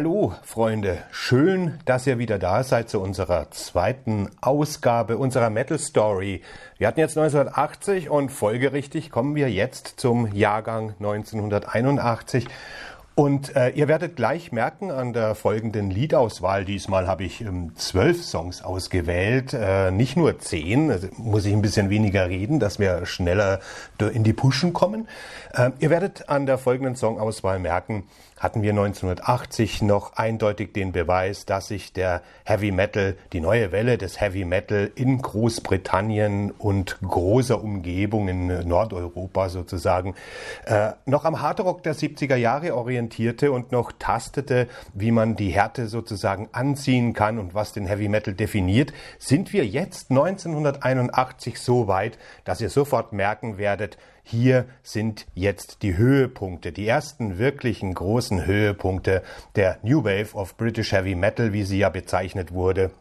Hallo Freunde, schön, dass ihr wieder da seid zu unserer zweiten Ausgabe unserer Metal Story. Wir hatten jetzt 1980 und folgerichtig kommen wir jetzt zum Jahrgang 1981 und äh, ihr werdet gleich merken an der folgenden Liedauswahl, diesmal habe ich ähm, zwölf Songs ausgewählt, äh, nicht nur zehn, also muss ich ein bisschen weniger reden, dass wir schneller in die Pushen kommen. Äh, ihr werdet an der folgenden Songauswahl merken, hatten wir 1980 noch eindeutig den Beweis, dass sich der Heavy Metal, die neue Welle des Heavy Metal in Großbritannien und großer Umgebung in Nordeuropa sozusagen, äh, noch am Hardrock der 70er Jahre orientierte und noch tastete, wie man die Härte sozusagen anziehen kann und was den Heavy Metal definiert, sind wir jetzt 1981 so weit, dass ihr sofort merken werdet, hier sind jetzt die Höhepunkte, die ersten wirklichen großen Höhepunkte der New Wave of British Heavy Metal, wie sie ja bezeichnet wurde,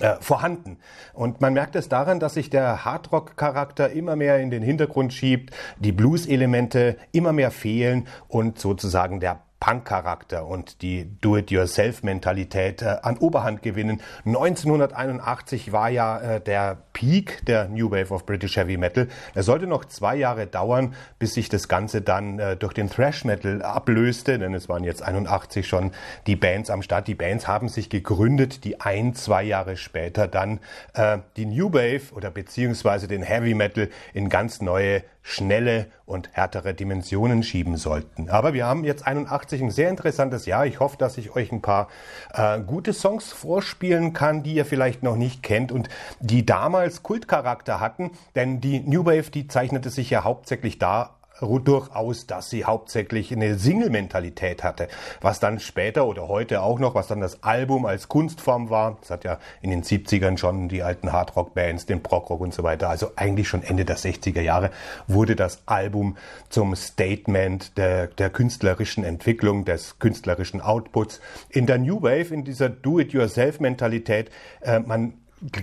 äh, vorhanden. Und man merkt es daran, dass sich der Hardrock-Charakter immer mehr in den Hintergrund schiebt, die Blues-Elemente immer mehr fehlen und sozusagen der Punk-Charakter und die Do-it-yourself-Mentalität äh, an Oberhand gewinnen. 1981 war ja äh, der Peak der New Wave of British Heavy Metal. Es sollte noch zwei Jahre dauern, bis sich das Ganze dann äh, durch den Thrash Metal ablöste, denn es waren jetzt 81 schon die Bands am Start. Die Bands haben sich gegründet, die ein, zwei Jahre später dann äh, die New Wave oder beziehungsweise den Heavy Metal in ganz neue schnelle und härtere Dimensionen schieben sollten. Aber wir haben jetzt 81 ein sehr interessantes Jahr. Ich hoffe, dass ich euch ein paar äh, gute Songs vorspielen kann, die ihr vielleicht noch nicht kennt und die damals Kultcharakter hatten, denn die New Wave, die zeichnete sich ja hauptsächlich da durchaus, dass sie hauptsächlich eine Single-Mentalität hatte. Was dann später oder heute auch noch, was dann das Album als Kunstform war. Das hat ja in den 70ern schon die alten Hardrock-Bands, den Prog-Rock und so weiter. Also eigentlich schon Ende der 60er Jahre wurde das Album zum Statement der, der künstlerischen Entwicklung, des künstlerischen Outputs. In der New Wave, in dieser Do-it-yourself-Mentalität, äh, man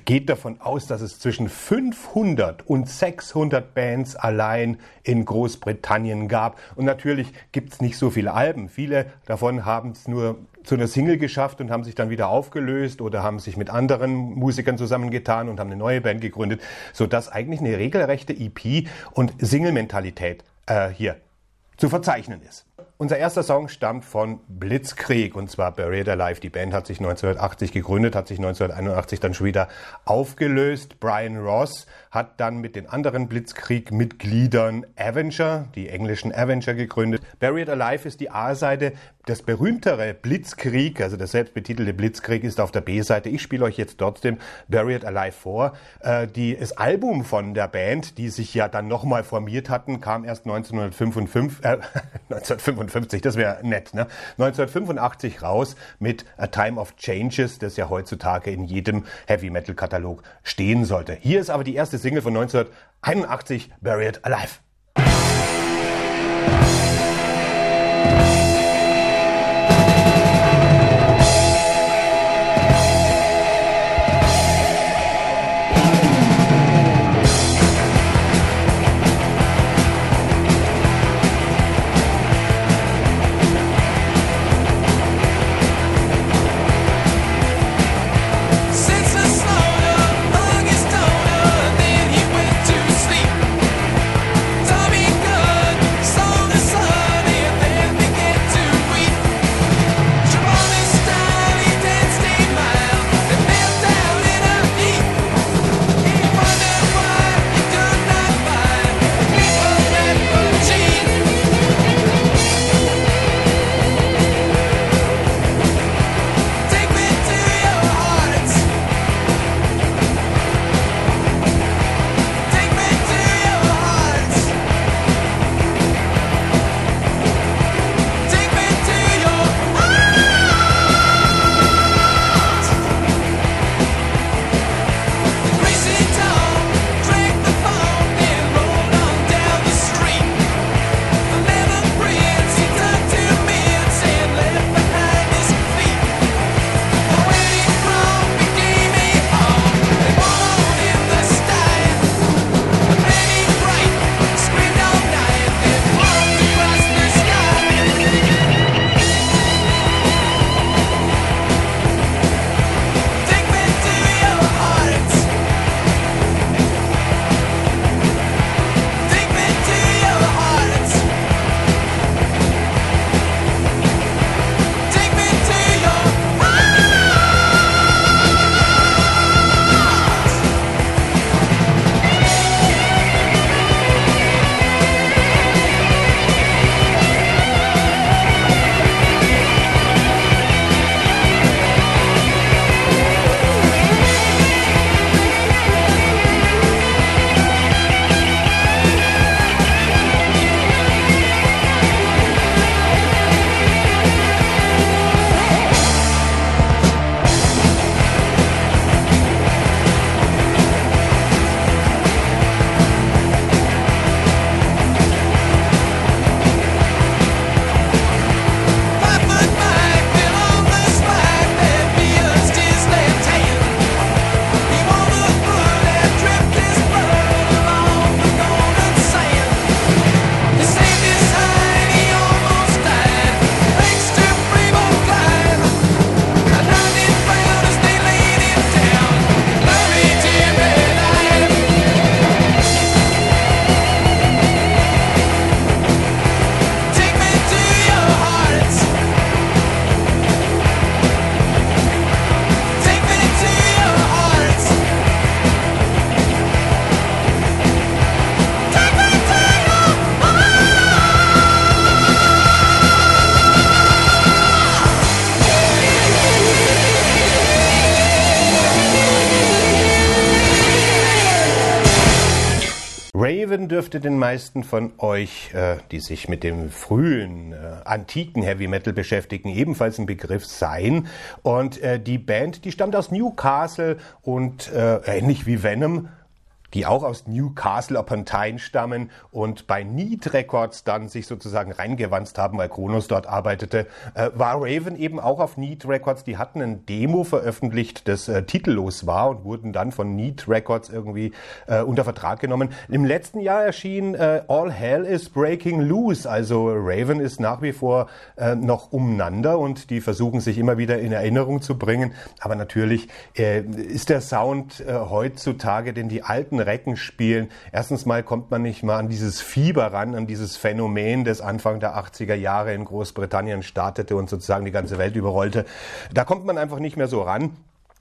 geht davon aus, dass es zwischen 500 und 600 Bands allein in Großbritannien gab. Und natürlich gibt es nicht so viele Alben. Viele davon haben es nur zu einer Single geschafft und haben sich dann wieder aufgelöst oder haben sich mit anderen Musikern zusammengetan und haben eine neue Band gegründet, sodass eigentlich eine regelrechte EP und Single-Mentalität äh, hier zu verzeichnen ist. Unser erster Song stammt von Blitzkrieg und zwar Buried Alive. Die Band hat sich 1980 gegründet, hat sich 1981 dann schon wieder aufgelöst. Brian Ross hat dann mit den anderen Blitzkrieg-Mitgliedern Avenger, die englischen Avenger, gegründet. Buried Alive ist die A-Seite. Das berühmtere Blitzkrieg, also der selbstbetitelte Blitzkrieg, ist auf der B-Seite. Ich spiele euch jetzt trotzdem Buried Alive vor. Äh, die, das Album von der Band, die sich ja dann nochmal formiert hatten, kam erst 1955, äh, 1955 das wäre nett, ne? 1985 raus mit A Time of Changes, das ja heutzutage in jedem Heavy Metal Katalog stehen sollte. Hier ist aber die erste Single von 1981, Buried Alive. Dürfte den meisten von euch, äh, die sich mit dem frühen, äh, antiken Heavy Metal beschäftigen, ebenfalls ein Begriff sein. Und äh, die Band, die stammt aus Newcastle und äh, ähnlich wie Venom die auch aus Newcastle upon Tyne stammen und bei Need Records dann sich sozusagen reingewanzt haben, weil Kronos dort arbeitete, äh, war Raven eben auch auf Need Records. Die hatten ein Demo veröffentlicht, das äh, titellos war und wurden dann von Need Records irgendwie äh, unter Vertrag genommen. Im letzten Jahr erschien äh, All Hell is Breaking Loose, also Raven ist nach wie vor äh, noch umeinander und die versuchen sich immer wieder in Erinnerung zu bringen. Aber natürlich äh, ist der Sound heutzutage, den die alten Recken spielen. Erstens mal kommt man nicht mal an dieses Fieber ran, an dieses Phänomen, das Anfang der 80er Jahre in Großbritannien startete und sozusagen die ganze Welt überrollte. Da kommt man einfach nicht mehr so ran.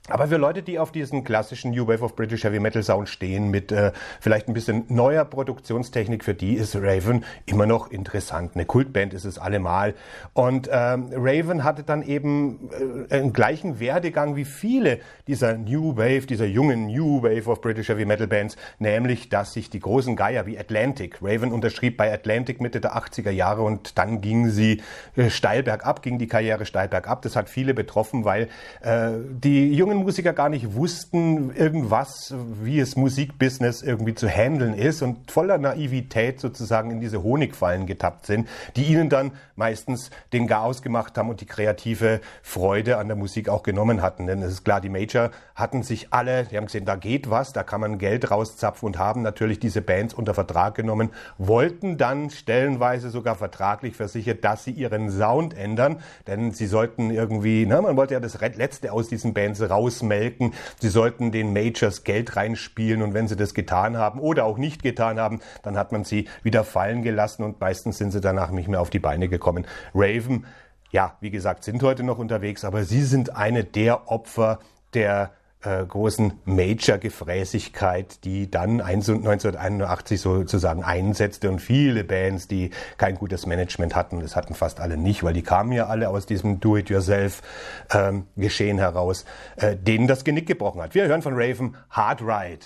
Aber für Leute, die auf diesen klassischen New Wave of British Heavy Metal Sound stehen, mit äh, vielleicht ein bisschen neuer Produktionstechnik, für die ist Raven immer noch interessant. Eine Kultband ist es allemal. Und ähm, Raven hatte dann eben äh, einen gleichen Werdegang wie viele dieser New Wave, dieser jungen New Wave of British Heavy Metal Bands, nämlich, dass sich die großen Geier wie Atlantic, Raven unterschrieb bei Atlantic Mitte der 80er Jahre und dann ging sie äh, steil bergab, ging die Karriere steil bergab. Das hat viele betroffen, weil äh, die jungen jungen Musiker gar nicht wussten, irgendwas, wie es Musikbusiness irgendwie zu handeln ist und voller Naivität sozusagen in diese Honigfallen getappt sind, die ihnen dann meistens den Chaos gemacht haben und die kreative Freude an der Musik auch genommen hatten. Denn es ist klar, die Major hatten sich alle, die haben gesehen, da geht was, da kann man Geld rauszapfen und haben natürlich diese Bands unter Vertrag genommen, wollten dann stellenweise sogar vertraglich versichert, dass sie ihren Sound ändern, denn sie sollten irgendwie, na, man wollte ja das Letzte aus diesen Bands raus ausmelken. Sie sollten den Majors Geld reinspielen und wenn sie das getan haben oder auch nicht getan haben, dann hat man sie wieder fallen gelassen und meistens sind sie danach nicht mehr auf die Beine gekommen. Raven, ja, wie gesagt, sind heute noch unterwegs, aber sie sind eine der Opfer der äh, großen Major-Gefräßigkeit, die dann 1981 sozusagen einsetzte und viele Bands, die kein gutes Management hatten, das hatten fast alle nicht, weil die kamen ja alle aus diesem Do-it-yourself-Geschehen ähm, heraus, äh, denen das Genick gebrochen hat. Wir hören von Raven Hard Ride.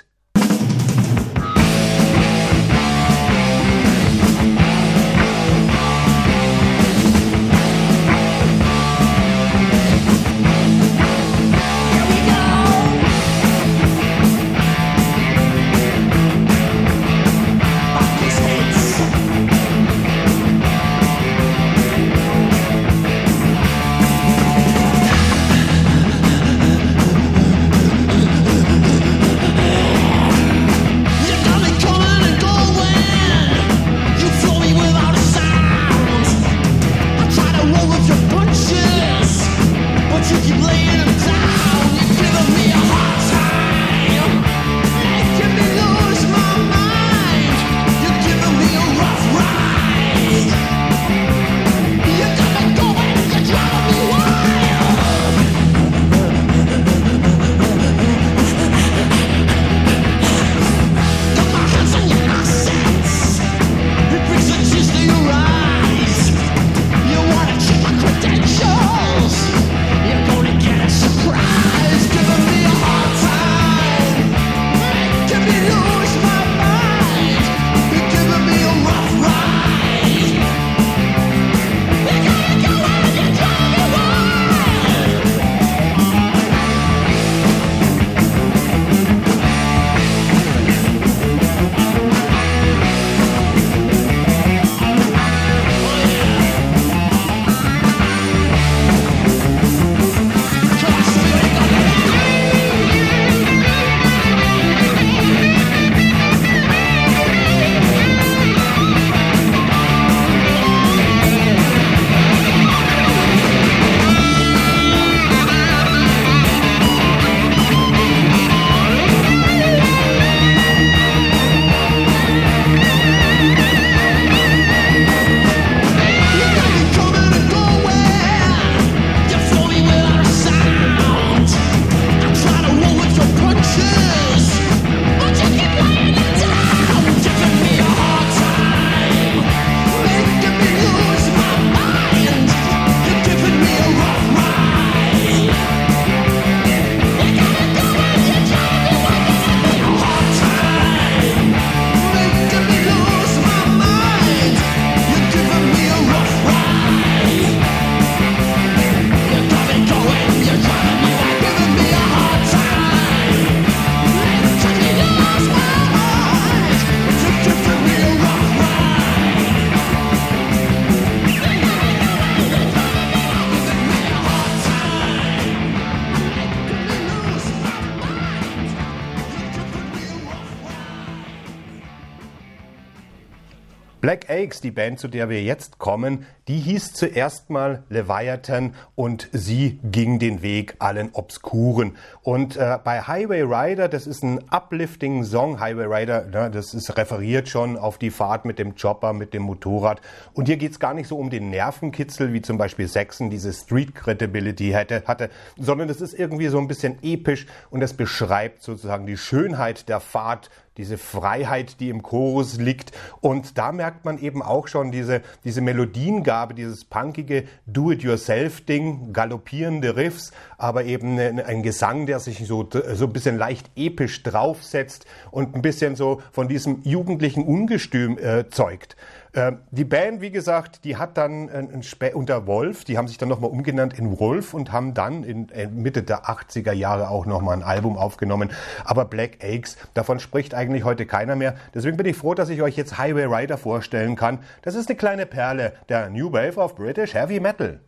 Die Band, zu der wir jetzt kommen, die hieß zuerst mal Leviathan und sie ging den Weg allen Obskuren. Und äh, bei Highway Rider, das ist ein uplifting Song. Highway Rider, ne, das ist referiert schon auf die Fahrt mit dem Chopper, mit dem Motorrad. Und hier geht's gar nicht so um den Nervenkitzel, wie zum Beispiel Saxon diese Street Credibility hätte, hatte, sondern es ist irgendwie so ein bisschen episch und es beschreibt sozusagen die Schönheit der Fahrt diese Freiheit, die im Chorus liegt. Und da merkt man eben auch schon diese, diese Melodiengabe, dieses punkige Do-it-yourself-Ding, galoppierende Riffs, aber eben ein Gesang, der sich so, so ein bisschen leicht episch draufsetzt und ein bisschen so von diesem jugendlichen Ungestüm äh, zeugt. Ähm, die Band, wie gesagt, die hat dann unter Wolf, die haben sich dann nochmal umgenannt in Wolf und haben dann in Mitte der 80er Jahre auch nochmal ein Album aufgenommen. Aber Black Eggs, davon spricht eigentlich heute keiner mehr. Deswegen bin ich froh, dass ich euch jetzt Highway Rider vorstellen kann. Das ist eine kleine Perle der New Wave of British Heavy Metal.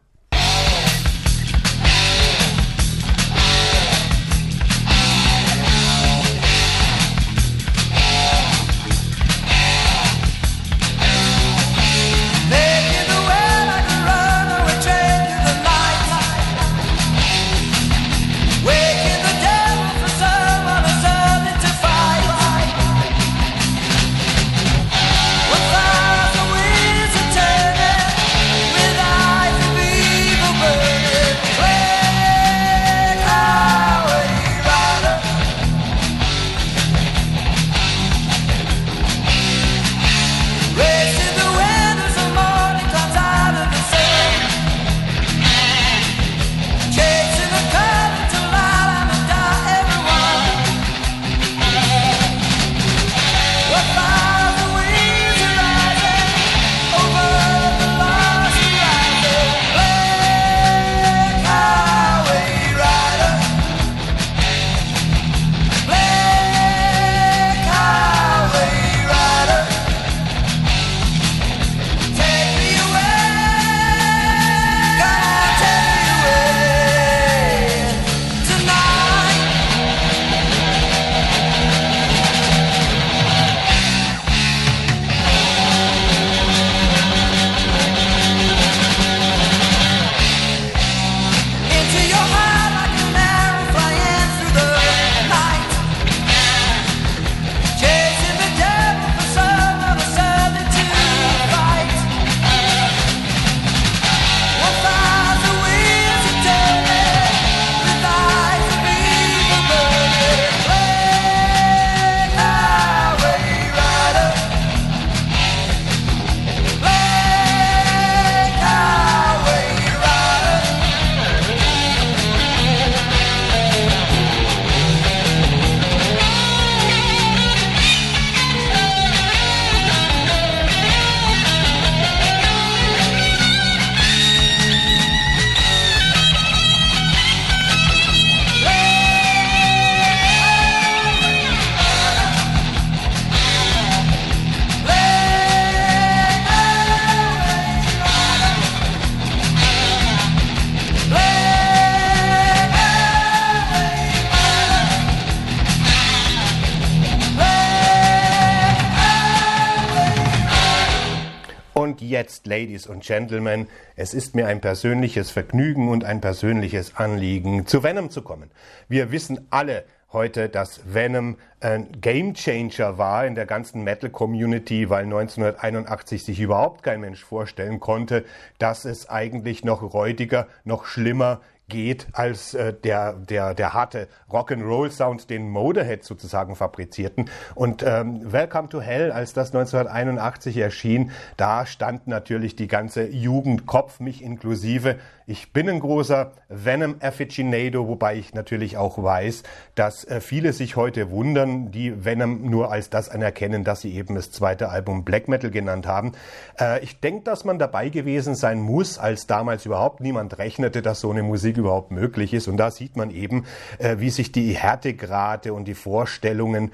Ladies und Gentlemen, es ist mir ein persönliches Vergnügen und ein persönliches Anliegen, zu Venom zu kommen. Wir wissen alle heute, dass Venom ein Gamechanger war in der ganzen Metal Community, weil 1981 sich überhaupt kein Mensch vorstellen konnte, dass es eigentlich noch räudiger, noch schlimmer geht als äh, der, der, der harte Rock'n'Roll-Sound, den Motorhead sozusagen fabrizierten. Und ähm, Welcome to Hell, als das 1981 erschien, da stand natürlich die ganze Jugendkopf, mich inklusive, ich bin ein großer Venom Aficionado, wobei ich natürlich auch weiß, dass äh, viele sich heute wundern, die Venom nur als das anerkennen, dass sie eben das zweite Album Black Metal genannt haben. Äh, ich denke, dass man dabei gewesen sein muss, als damals überhaupt niemand rechnete, dass so eine Musik überhaupt möglich ist. Und da sieht man eben, äh, wie sich die Härtegrade und die Vorstellungen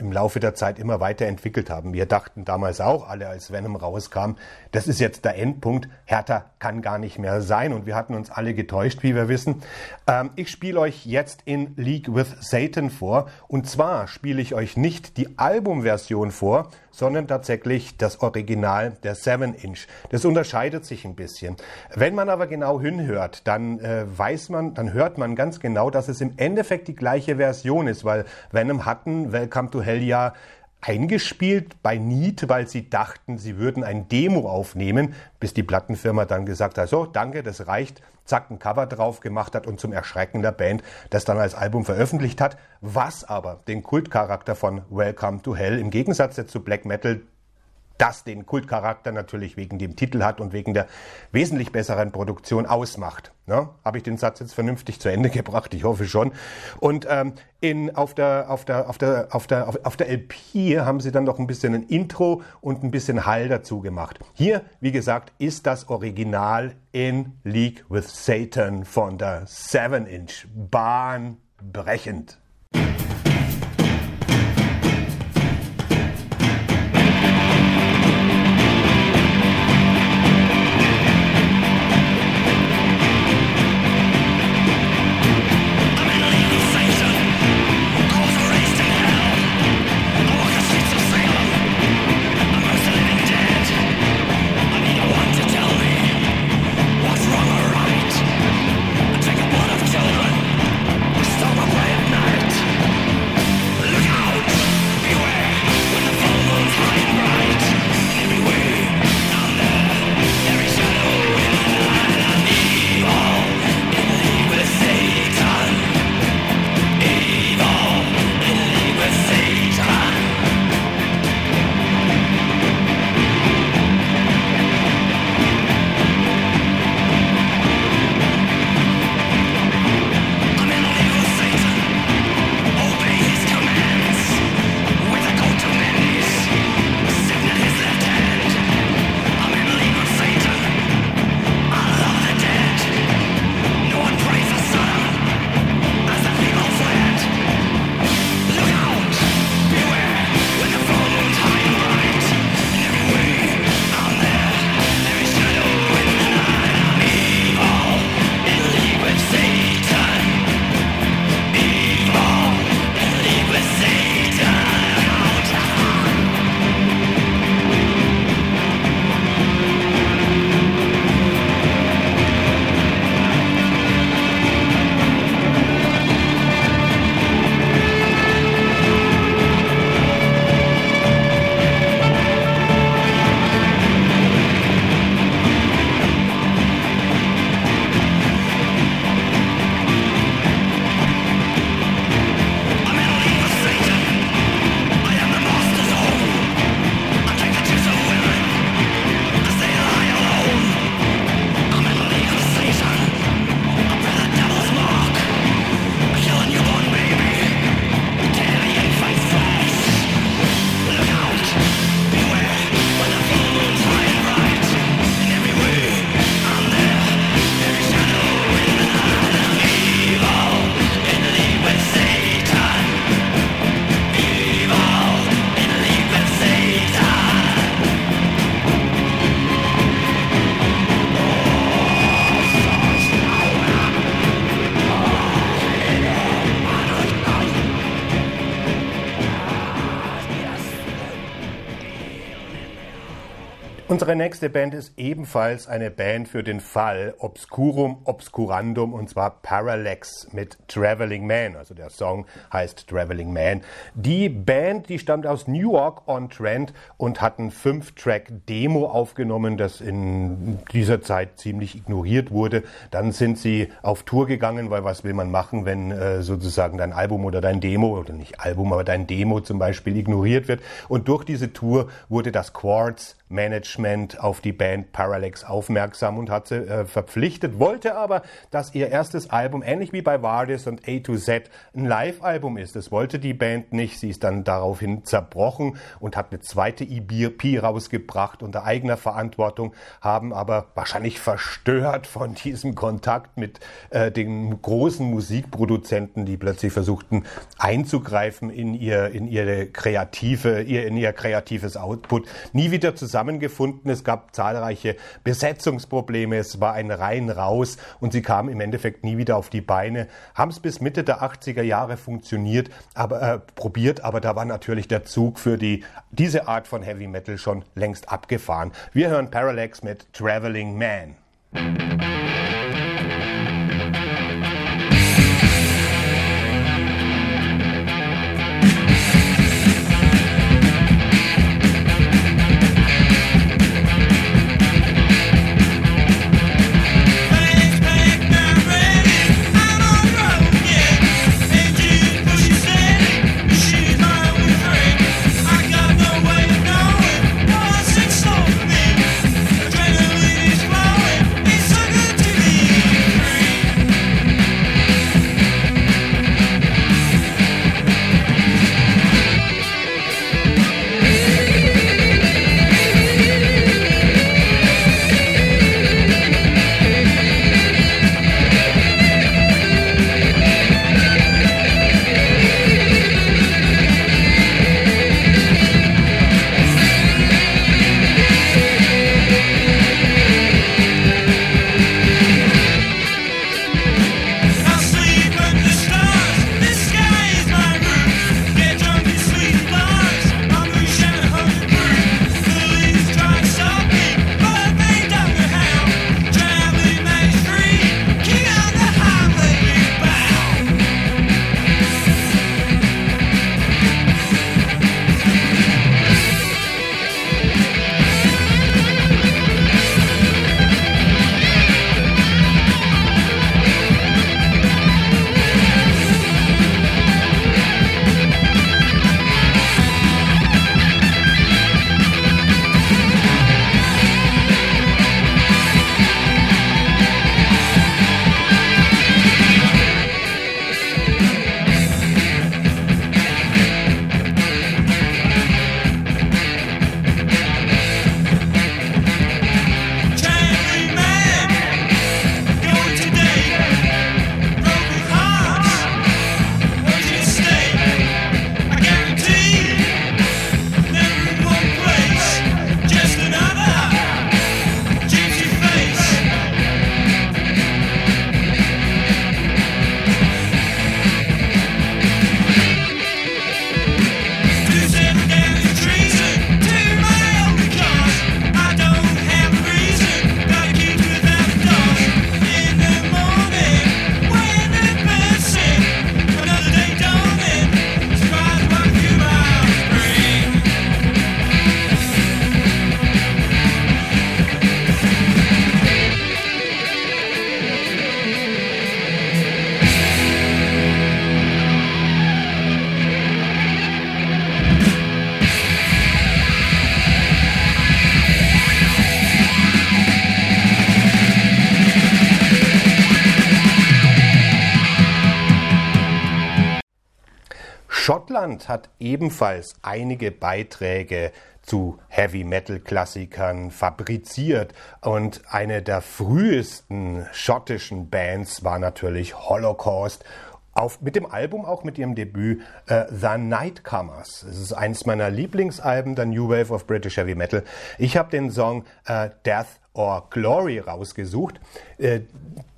im Laufe der Zeit immer weiterentwickelt haben. Wir dachten damals auch alle, als Venom rauskam, das ist jetzt der Endpunkt. Härter kann gar nicht mehr sein. Und wir hatten uns alle getäuscht, wie wir wissen. Ähm, ich spiele euch jetzt in League with Satan vor. Und zwar spiele ich euch nicht die Albumversion vor, sondern tatsächlich das Original der 7-Inch. Das unterscheidet sich ein bisschen. Wenn man aber genau hinhört, dann äh, weiß man, dann hört man ganz genau, dass es im Endeffekt die gleiche Version ist, weil Venom hatten Welcome to Hell ja eingespielt bei Need, weil sie dachten, sie würden ein Demo aufnehmen, bis die Plattenfirma dann gesagt hat, so, danke, das reicht, zack, ein Cover drauf gemacht hat und zum Erschrecken der Band das dann als Album veröffentlicht hat, was aber den Kultcharakter von Welcome to Hell im Gegensatz zu Black Metal das den Kultcharakter natürlich wegen dem Titel hat und wegen der wesentlich besseren Produktion ausmacht. Ne? Habe ich den Satz jetzt vernünftig zu Ende gebracht? Ich hoffe schon. Und ähm, in, auf, der, auf, der, auf, der, auf, der, auf, auf der LP haben sie dann noch ein bisschen ein Intro und ein bisschen Hall dazu gemacht. Hier, wie gesagt, ist das Original in League with Satan von der 7-Inch. Bahnbrechend. Unsere nächste Band ist ebenfalls eine Band für den Fall Obscurum Obscurandum und zwar Parallax mit Traveling Man. Also der Song heißt Traveling Man. Die Band, die stammt aus Newark on Trent und hat ein Fünf-Track-Demo aufgenommen, das in dieser Zeit ziemlich ignoriert wurde. Dann sind sie auf Tour gegangen, weil was will man machen, wenn äh, sozusagen dein Album oder dein Demo oder nicht Album, aber dein Demo zum Beispiel ignoriert wird. Und durch diese Tour wurde das Quartz Management auf die Band Parallax aufmerksam und hat sie äh, verpflichtet, wollte aber, dass ihr erstes Album, ähnlich wie bei Vardis und A to Z, ein Live-Album ist. Das wollte die Band nicht. Sie ist dann daraufhin zerbrochen und hat eine zweite EP rausgebracht unter eigener Verantwortung, haben aber wahrscheinlich verstört von diesem Kontakt mit äh, den großen Musikproduzenten, die plötzlich versuchten einzugreifen in ihr, in ihre kreative, ihr, in ihr kreatives Output, nie wieder zusammen zusammengefunden gefunden. Es gab zahlreiche Besetzungsprobleme. Es war ein rein raus und sie kamen im Endeffekt nie wieder auf die Beine. Haben es bis Mitte der 80er Jahre funktioniert, aber äh, probiert, aber da war natürlich der Zug für die diese Art von Heavy Metal schon längst abgefahren. Wir hören Parallax mit Traveling Man. Schottland hat ebenfalls einige Beiträge zu Heavy Metal Klassikern fabriziert und eine der frühesten schottischen Bands war natürlich Holocaust auf, mit dem Album, auch mit ihrem Debüt äh, The Nightcomers. Es ist eines meiner Lieblingsalben der New Wave of British Heavy Metal. Ich habe den Song äh, Death or Glory rausgesucht. Äh,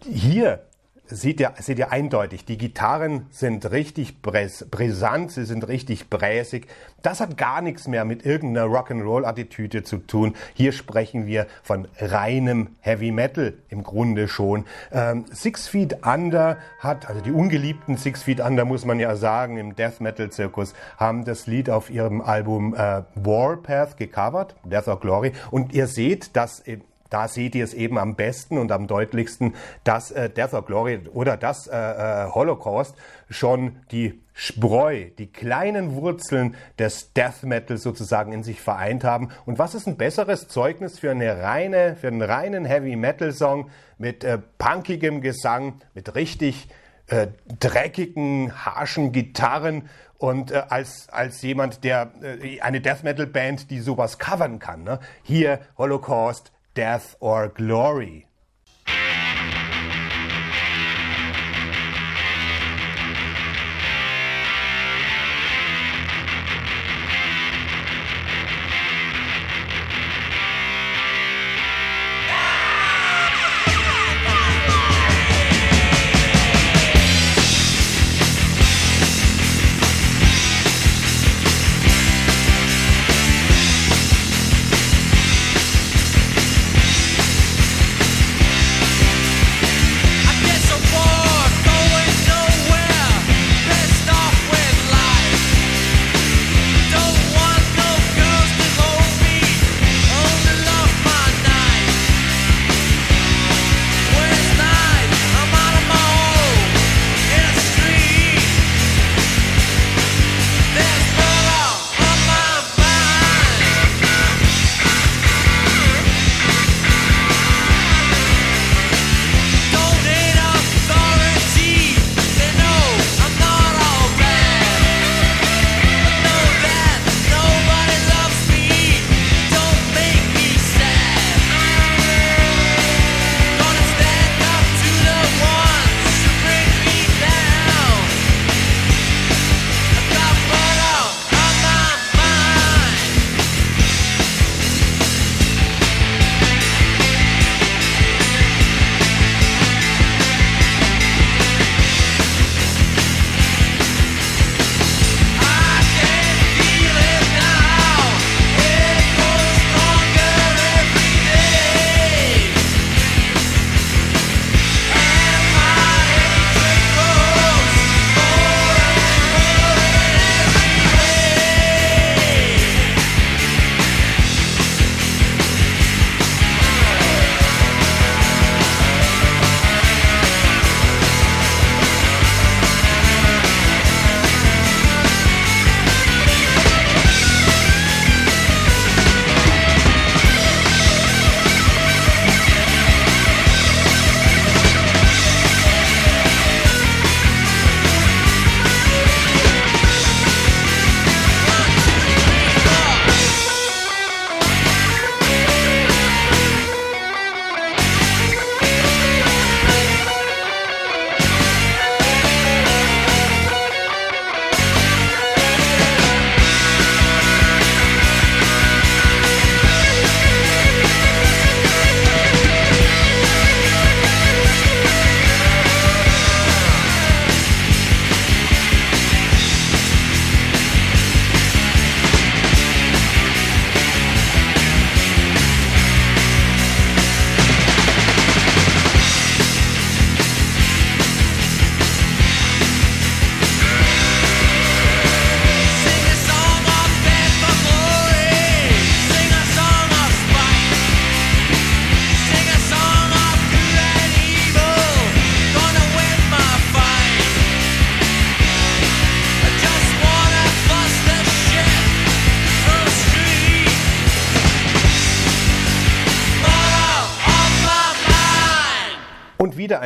hier seht ihr, seht ihr eindeutig, die Gitarren sind richtig brisant, sie sind richtig bräsig. Das hat gar nichts mehr mit irgendeiner Rock'n'Roll-Attitüde zu tun. Hier sprechen wir von reinem Heavy Metal im Grunde schon. Ähm, Six Feet Under hat, also die ungeliebten Six Feet Under muss man ja sagen, im Death Metal Zirkus, haben das Lied auf ihrem Album äh, Warpath gecovert, Death or Glory. Und ihr seht, dass da seht ihr es eben am besten und am deutlichsten, dass äh, Death or Glory oder das äh, äh, Holocaust schon die Spreu, die kleinen Wurzeln des Death Metal sozusagen in sich vereint haben. Und was ist ein besseres Zeugnis für eine reine, für einen reinen Heavy Metal Song mit äh, punkigem Gesang, mit richtig äh, dreckigen, harschen Gitarren und äh, als, als jemand, der äh, eine Death Metal Band, die sowas covern kann. Ne? Hier Holocaust, death, or glory.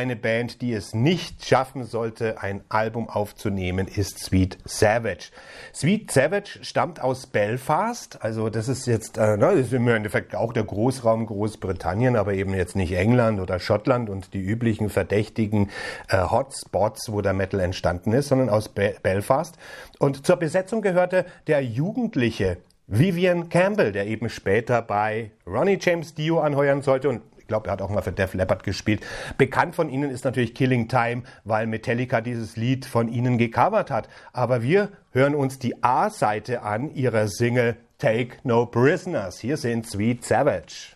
Eine Band, die es nicht schaffen sollte, ein Album aufzunehmen, ist Sweet Savage. Sweet Savage stammt aus Belfast, also das ist jetzt, äh, das ist im Endeffekt auch der Großraum Großbritannien, aber eben jetzt nicht England oder Schottland und die üblichen verdächtigen äh, Hotspots, wo der Metal entstanden ist, sondern aus Be Belfast. Und zur Besetzung gehörte der jugendliche Vivian Campbell, der eben später bei Ronnie James Dio anheuern sollte und glaube, er hat auch mal für Def Leppard gespielt. Bekannt von ihnen ist natürlich Killing Time, weil Metallica dieses Lied von ihnen gecovert hat. Aber wir hören uns die A-Seite an ihrer Single Take No Prisoners. Hier sind Sweet Savage.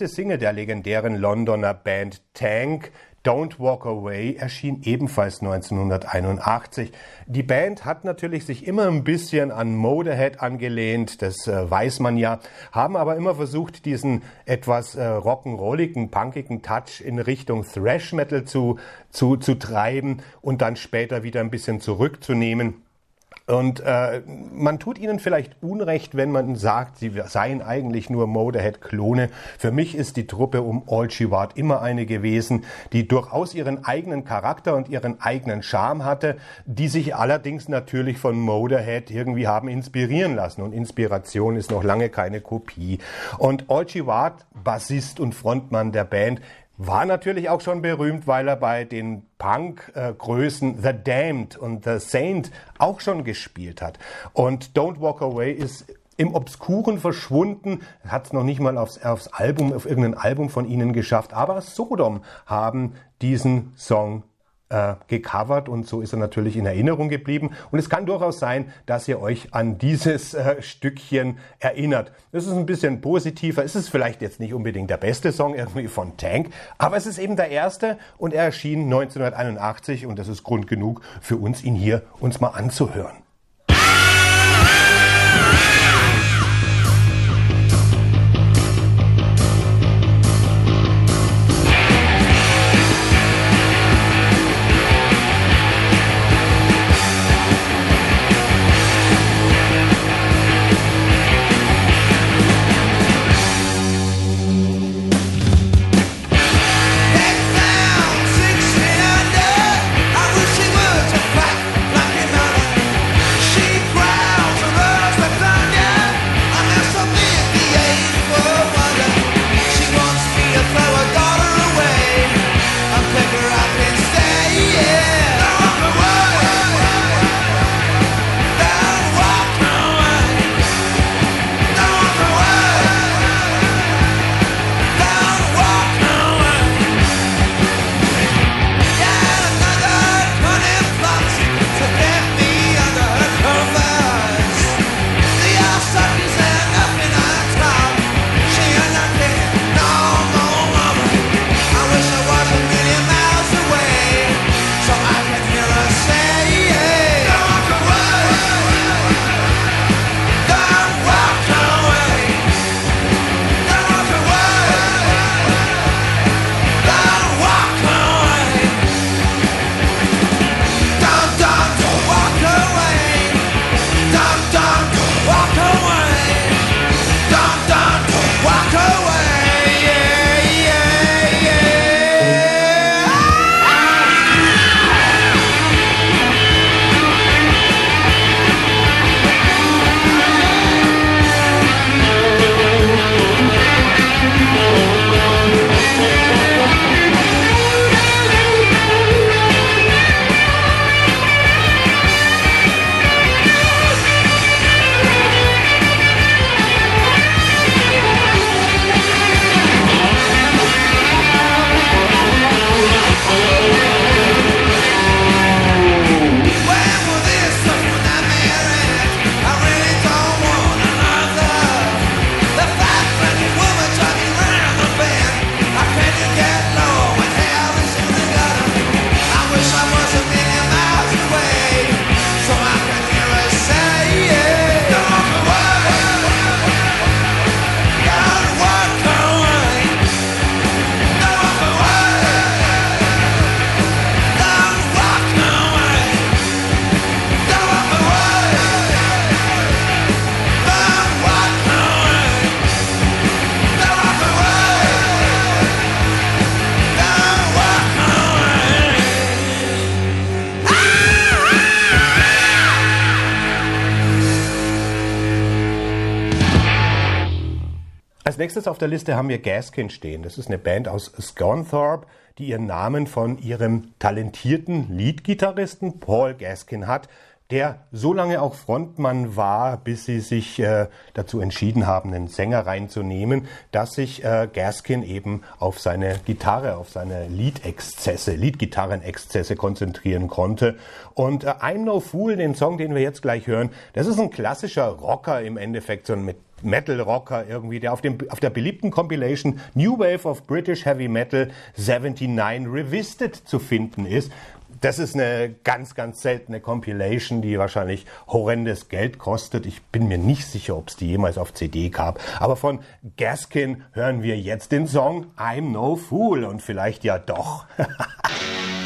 Erste Single der legendären Londoner Band Tank, Don't Walk Away, erschien ebenfalls 1981. Die Band hat natürlich sich immer ein bisschen an Motorhead angelehnt, das äh, weiß man ja, haben aber immer versucht, diesen etwas äh, rock'n'rolligen, punkigen Touch in Richtung Thrash Metal zu, zu, zu treiben und dann später wieder ein bisschen zurückzunehmen. Und äh, man tut ihnen vielleicht Unrecht, wenn man sagt, sie seien eigentlich nur Motorhead-Klone. Für mich ist die Truppe um Olchivard immer eine gewesen, die durchaus ihren eigenen Charakter und ihren eigenen Charme hatte, die sich allerdings natürlich von Motorhead irgendwie haben inspirieren lassen. Und Inspiration ist noch lange keine Kopie. Und Olchivard, Bassist und Frontmann der Band, war natürlich auch schon berühmt, weil er bei den Punk-Größen The Damned und The Saint auch schon gespielt hat. Und Don't Walk Away ist im Obskuren verschwunden, hat es noch nicht mal aufs, aufs Album, auf irgendein Album von ihnen geschafft, aber Sodom haben diesen Song äh, gecovert und so ist er natürlich in Erinnerung geblieben. Und es kann durchaus sein, dass ihr euch an dieses äh, Stückchen erinnert. Es ist ein bisschen positiver. Es ist vielleicht jetzt nicht unbedingt der beste Song irgendwie von Tank, aber es ist eben der erste und er erschien 1981 und das ist Grund genug für uns, ihn hier uns mal anzuhören. Nächstes auf der Liste haben wir Gaskin stehen. Das ist eine Band aus Scunthorpe, die ihren Namen von ihrem talentierten Leadgitarristen Paul Gaskin hat, der so lange auch Frontmann war, bis sie sich äh, dazu entschieden haben, einen Sänger reinzunehmen, dass sich äh, Gaskin eben auf seine Gitarre, auf seine Lead-Exzesse, Lead-Gitarren-Exzesse konzentrieren konnte. Und äh, I'm No Fool, den Song, den wir jetzt gleich hören, das ist ein klassischer Rocker im Endeffekt, so mit Metal-Rocker irgendwie, der auf, dem, auf der beliebten Compilation New Wave of British Heavy Metal 79 Revisited zu finden ist. Das ist eine ganz, ganz seltene Compilation, die wahrscheinlich horrendes Geld kostet. Ich bin mir nicht sicher, ob es die jemals auf CD gab. Aber von Gaskin hören wir jetzt den Song I'm No Fool und vielleicht ja doch.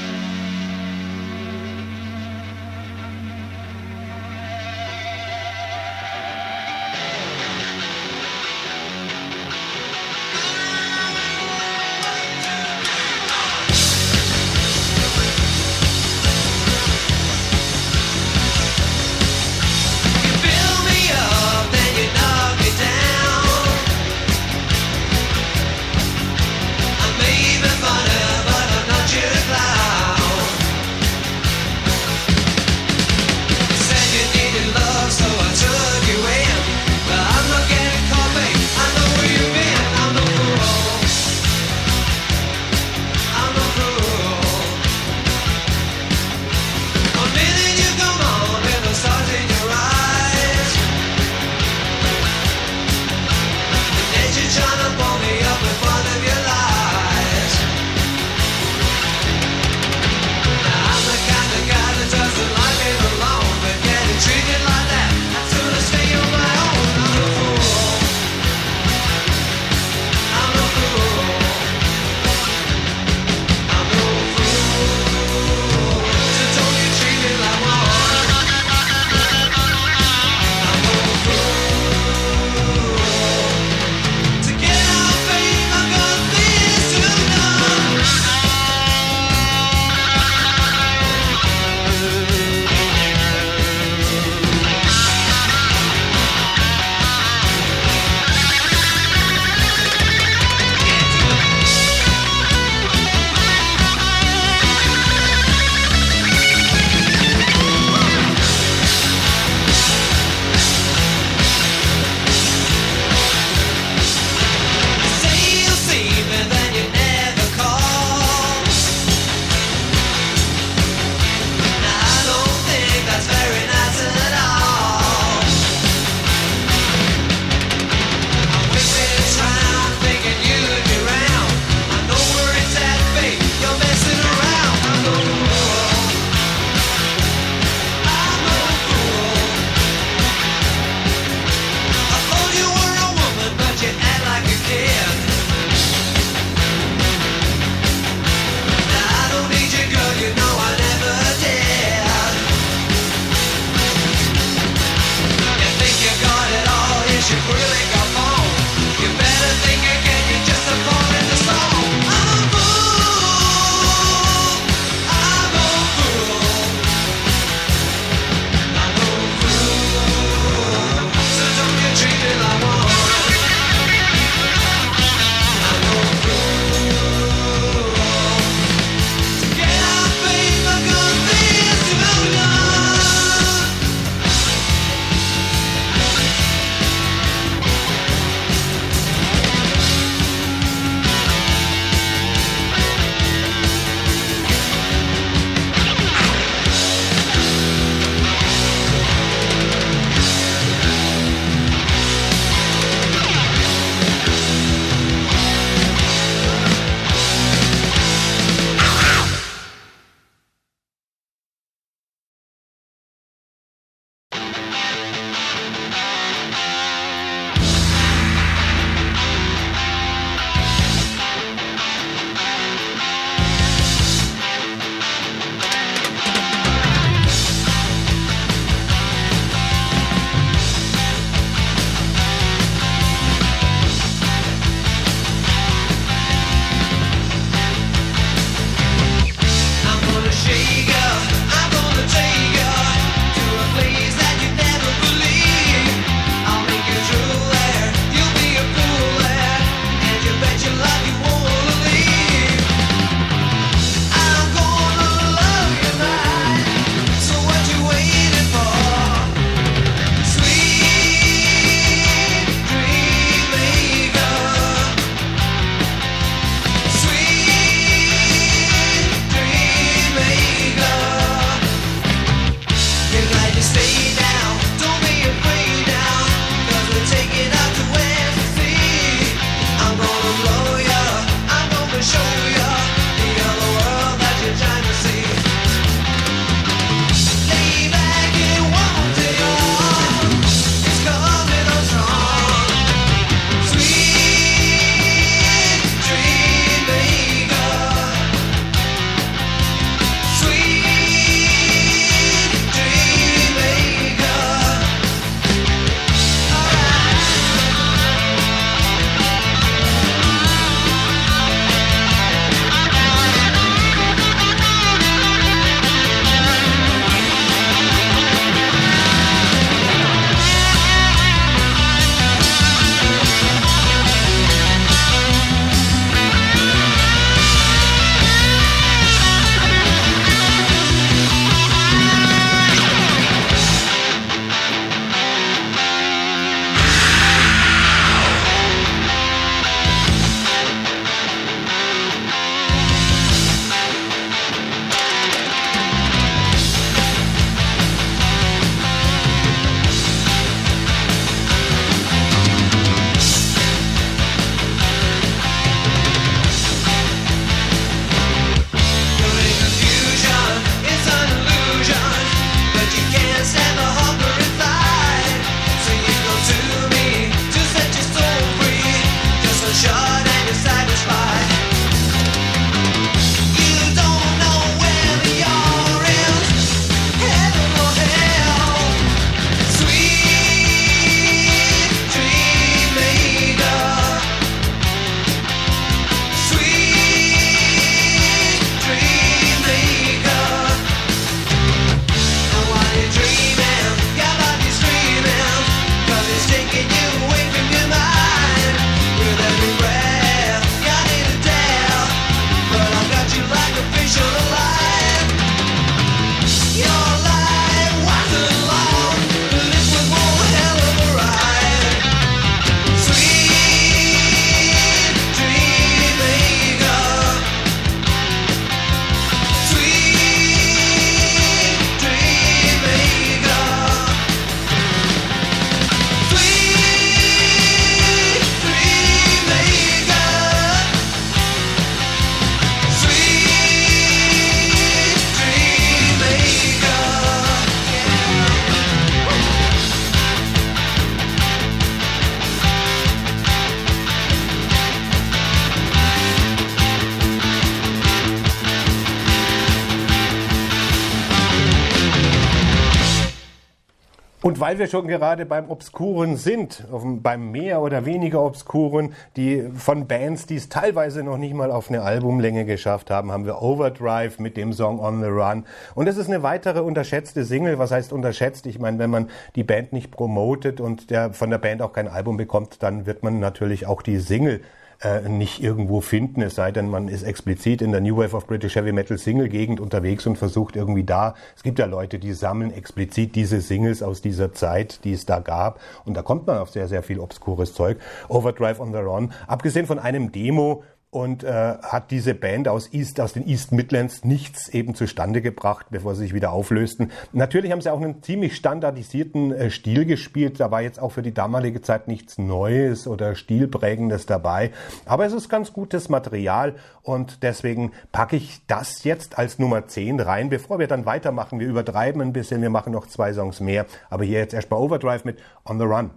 Und weil wir schon gerade beim Obskuren sind, beim mehr oder weniger Obskuren, die von Bands, die es teilweise noch nicht mal auf eine Albumlänge geschafft haben, haben wir Overdrive mit dem Song On the Run. Und das ist eine weitere unterschätzte Single. Was heißt unterschätzt? Ich meine, wenn man die Band nicht promotet und der von der Band auch kein Album bekommt, dann wird man natürlich auch die Single äh, nicht irgendwo finden, es sei denn, man ist explizit in der New Wave of British Heavy Metal Single Gegend unterwegs und versucht irgendwie da, es gibt ja Leute, die sammeln explizit diese Singles aus dieser Zeit, die es da gab und da kommt man auf sehr, sehr viel obskures Zeug. Overdrive on the Run, abgesehen von einem Demo, und äh, hat diese Band aus East, aus den East Midlands nichts eben zustande gebracht, bevor sie sich wieder auflösten. Natürlich haben sie auch einen ziemlich standardisierten äh, Stil gespielt. Da war jetzt auch für die damalige Zeit nichts Neues oder Stilprägendes dabei. Aber es ist ganz gutes Material und deswegen packe ich das jetzt als Nummer 10 rein, bevor wir dann weitermachen. Wir übertreiben ein bisschen, wir machen noch zwei Songs mehr. Aber hier jetzt erstmal Overdrive mit On the Run.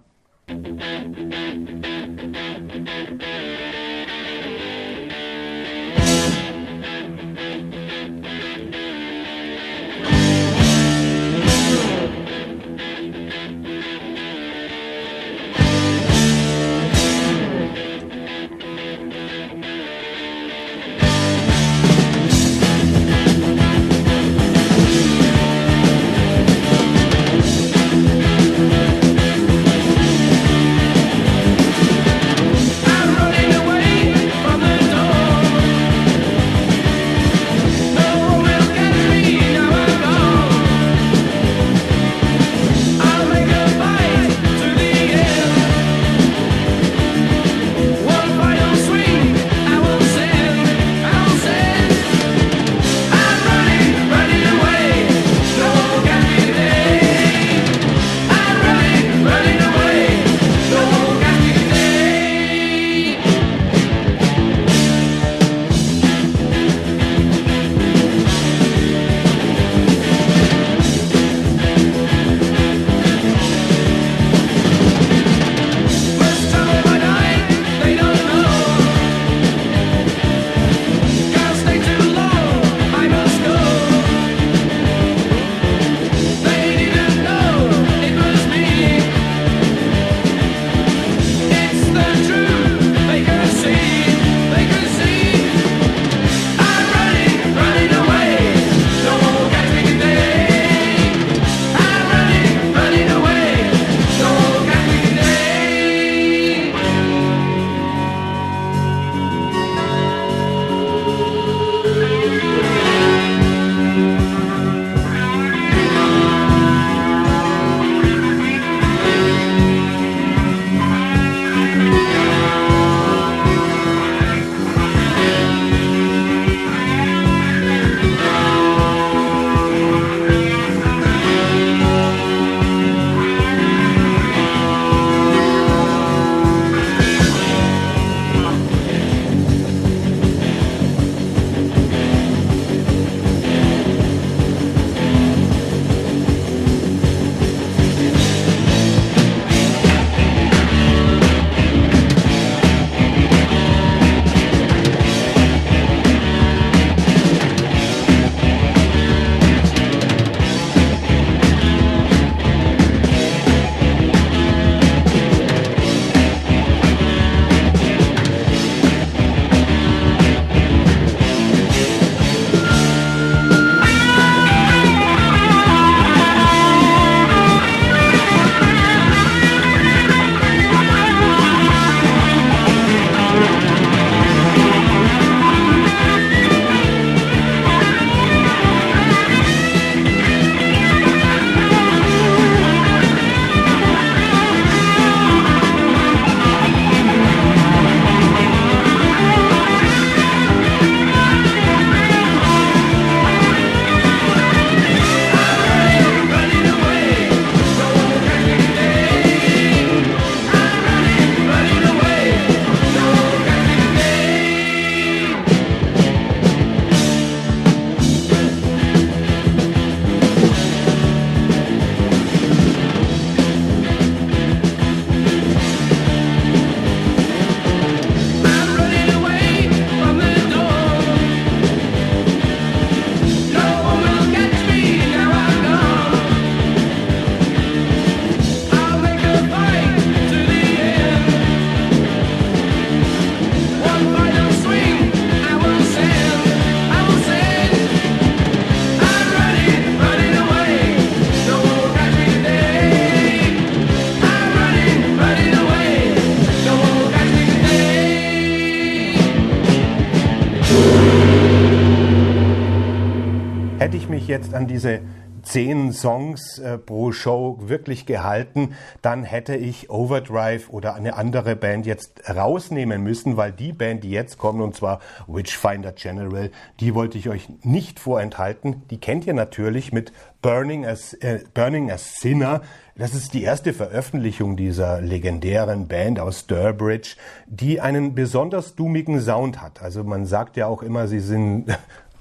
Jetzt an diese zehn Songs äh, pro Show wirklich gehalten, dann hätte ich Overdrive oder eine andere Band jetzt rausnehmen müssen, weil die Band, die jetzt kommt, und zwar Witchfinder General, die wollte ich euch nicht vorenthalten. Die kennt ihr natürlich mit Burning as, äh, Burning as Sinner. Das ist die erste Veröffentlichung dieser legendären Band aus Sturbridge, die einen besonders dummigen Sound hat. Also man sagt ja auch immer, sie sind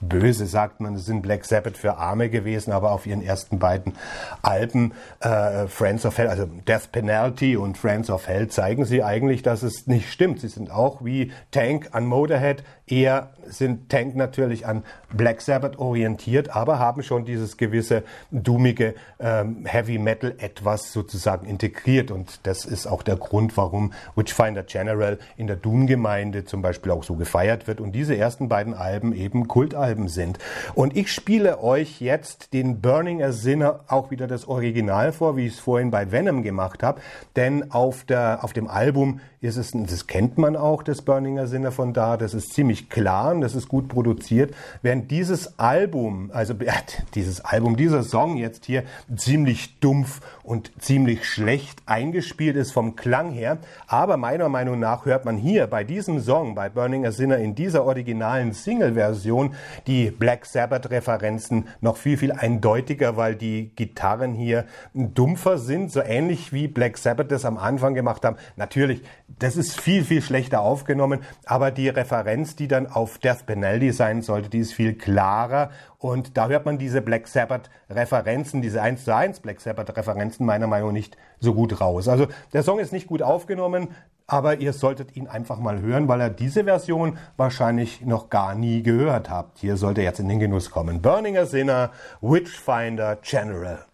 böse sagt man, es sind Black Sabbath für Arme gewesen, aber auf ihren ersten beiden Alben, äh, Friends of Hell, also Death Penalty und Friends of Hell, zeigen sie eigentlich, dass es nicht stimmt. Sie sind auch wie Tank an Motorhead. Eher sind Tank natürlich an Black Sabbath orientiert, aber haben schon dieses gewisse dummige ähm, Heavy Metal etwas sozusagen integriert. Und das ist auch der Grund, warum Witchfinder General in der Doom-Gemeinde zum Beispiel auch so gefeiert wird. Und diese ersten beiden Alben eben Kultalben sind. Und ich spiele euch jetzt den Burning a Sinner auch wieder das Original vor, wie ich es vorhin bei Venom gemacht habe, denn auf, der, auf dem Album ist es, das kennt man auch, das Burning a Sinner von da, das ist ziemlich klar und das ist gut produziert, während dieses Album, also äh, dieses Album, dieser Song jetzt hier ziemlich dumpf und ziemlich schlecht eingespielt ist vom Klang her, aber meiner Meinung nach hört man hier bei diesem Song, bei Burning a Sinner in dieser originalen Single-Version die Black Sabbath-Referenzen noch viel, viel eindeutiger, weil die Gitarren hier dumpfer sind, so ähnlich wie Black Sabbath das am Anfang gemacht haben. Natürlich, das ist viel, viel schlechter aufgenommen, aber die Referenz, die dann auf Death Penalty sein sollte, die ist viel klarer und da hört man diese Black Sabbath Referenzen, diese 1 zu 1 Black Sabbath Referenzen meiner Meinung nach nicht so gut raus. Also der Song ist nicht gut aufgenommen, aber ihr solltet ihn einfach mal hören, weil er diese Version wahrscheinlich noch gar nie gehört habt. Hier sollte jetzt in den Genuss kommen. Burninger Sinner, Witchfinder General.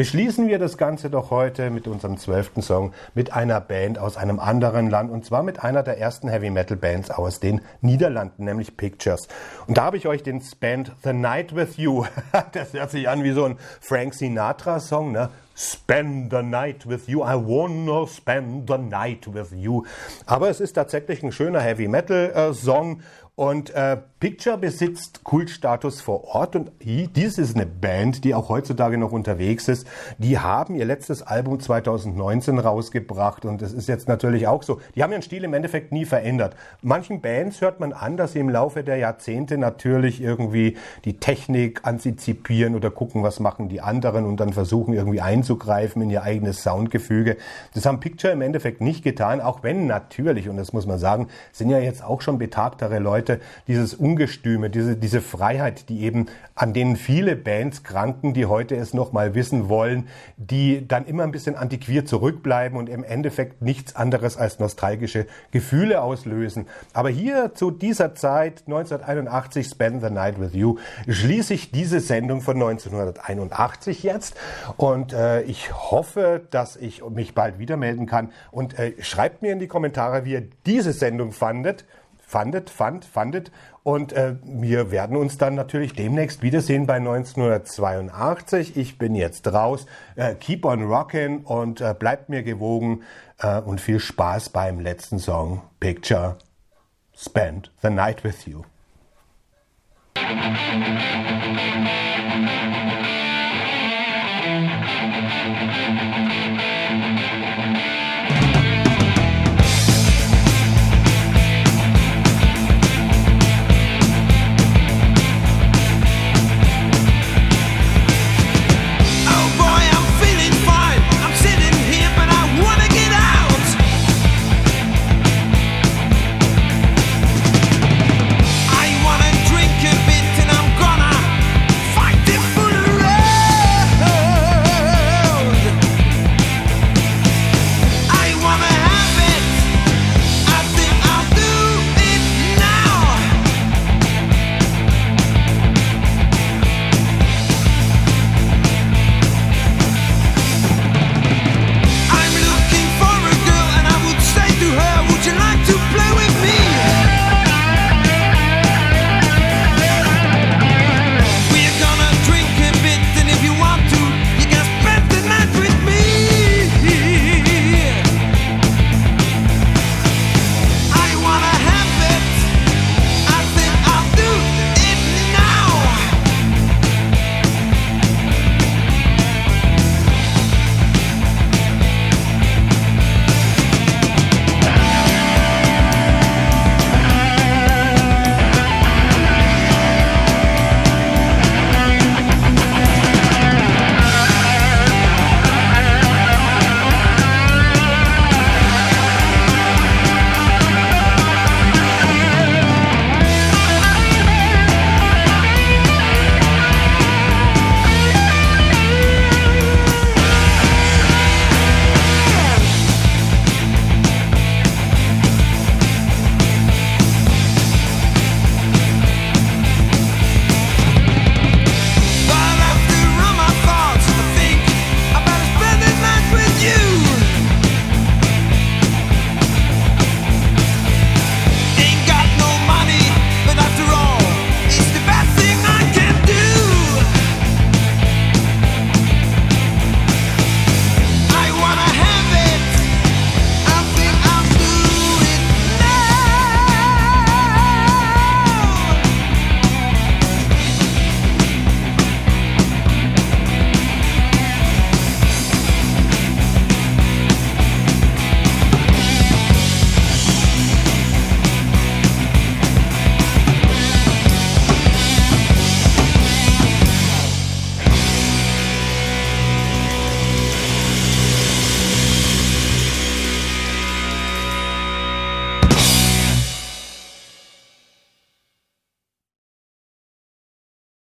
Beschließen wir das Ganze doch heute mit unserem zwölften Song mit einer Band aus einem anderen Land und zwar mit einer der ersten Heavy Metal Bands aus den Niederlanden, nämlich Pictures. Und da habe ich euch den Spend the Night with You. Das hört sich an wie so ein Frank Sinatra Song, ne? Spend the night with you. I wanna spend the night with you. Aber es ist tatsächlich ein schöner Heavy Metal äh, Song und äh, Picture besitzt Kultstatus vor Ort und dies ist eine Band, die auch heutzutage noch unterwegs ist. Die haben ihr letztes Album 2019 rausgebracht und es ist jetzt natürlich auch so. Die haben ihren Stil im Endeffekt nie verändert. Manchen Bands hört man an, dass sie im Laufe der Jahrzehnte natürlich irgendwie die Technik antizipieren oder gucken, was machen die anderen und dann versuchen irgendwie einzugreifen in ihr eigenes Soundgefüge. Das haben Picture im Endeffekt nicht getan, auch wenn natürlich, und das muss man sagen, sind ja jetzt auch schon betagtere Leute, dieses Ungestüme, diese, diese Freiheit, die eben an denen viele Bands kranken, die heute es nochmal wissen wollen, die dann immer ein bisschen antiquiert zurückbleiben und im Endeffekt nichts anderes als nostalgische Gefühle auslösen. Aber hier zu dieser Zeit, 1981, Spend the Night with You, schließe ich diese Sendung von 1981 jetzt. Und äh, ich hoffe, dass ich mich bald wieder melden kann. Und äh, schreibt mir in die Kommentare, wie ihr diese Sendung fandet fandet, fand, fandet. Und äh, wir werden uns dann natürlich demnächst wiedersehen bei 1982. Ich bin jetzt raus. Äh, keep on rockin' und äh, bleibt mir gewogen äh, und viel Spaß beim letzten Song Picture Spend the Night with You.